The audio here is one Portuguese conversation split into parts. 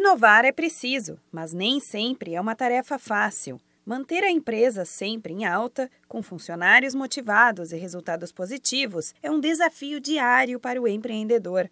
Inovar é preciso, mas nem sempre é uma tarefa fácil. Manter a empresa sempre em alta, com funcionários motivados e resultados positivos, é um desafio diário para o empreendedor.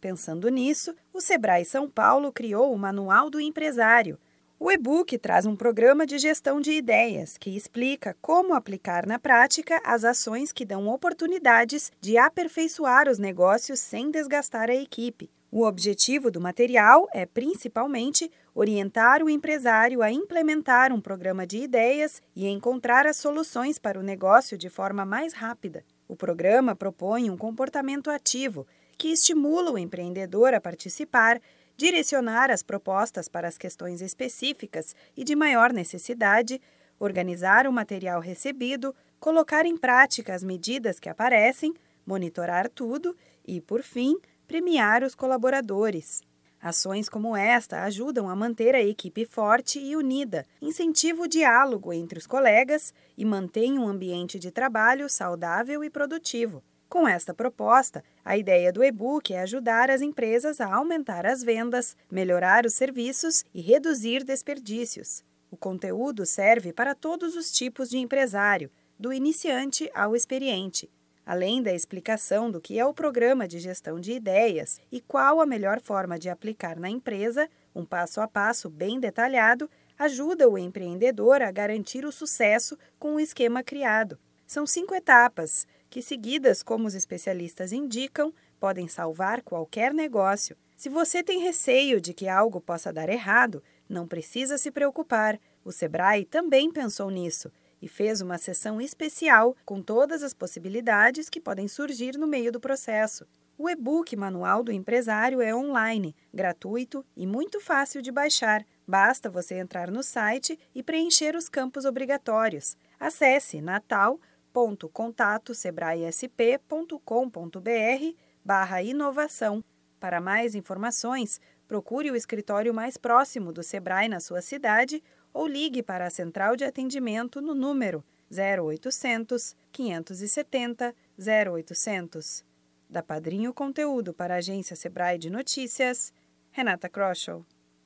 Pensando nisso, o Sebrae São Paulo criou o Manual do Empresário. O e-book traz um programa de gestão de ideias que explica como aplicar na prática as ações que dão oportunidades de aperfeiçoar os negócios sem desgastar a equipe. O objetivo do material é, principalmente, orientar o empresário a implementar um programa de ideias e encontrar as soluções para o negócio de forma mais rápida. O programa propõe um comportamento ativo que estimula o empreendedor a participar, direcionar as propostas para as questões específicas e de maior necessidade, organizar o material recebido, colocar em prática as medidas que aparecem, monitorar tudo e, por fim, premiar os colaboradores. Ações como esta ajudam a manter a equipe forte e unida, incentivam o diálogo entre os colegas e mantêm um ambiente de trabalho saudável e produtivo. Com esta proposta, a ideia do e-book é ajudar as empresas a aumentar as vendas, melhorar os serviços e reduzir desperdícios. O conteúdo serve para todos os tipos de empresário, do iniciante ao experiente. Além da explicação do que é o programa de gestão de ideias e qual a melhor forma de aplicar na empresa, um passo a passo bem detalhado ajuda o empreendedor a garantir o sucesso com o esquema criado. São cinco etapas que, seguidas como os especialistas indicam, podem salvar qualquer negócio. Se você tem receio de que algo possa dar errado, não precisa se preocupar. O Sebrae também pensou nisso e fez uma sessão especial com todas as possibilidades que podem surgir no meio do processo. O e-book Manual do Empresário é online, gratuito e muito fácil de baixar. Basta você entrar no site e preencher os campos obrigatórios. Acesse natal.contatosebraesp.com.br barra inovação. Para mais informações, procure o escritório mais próximo do Sebrae na sua cidade ou ligue para a central de atendimento no número 0800 570 0800. Da Padrinho Conteúdo para a agência Sebrae de Notícias, Renata Kroschel.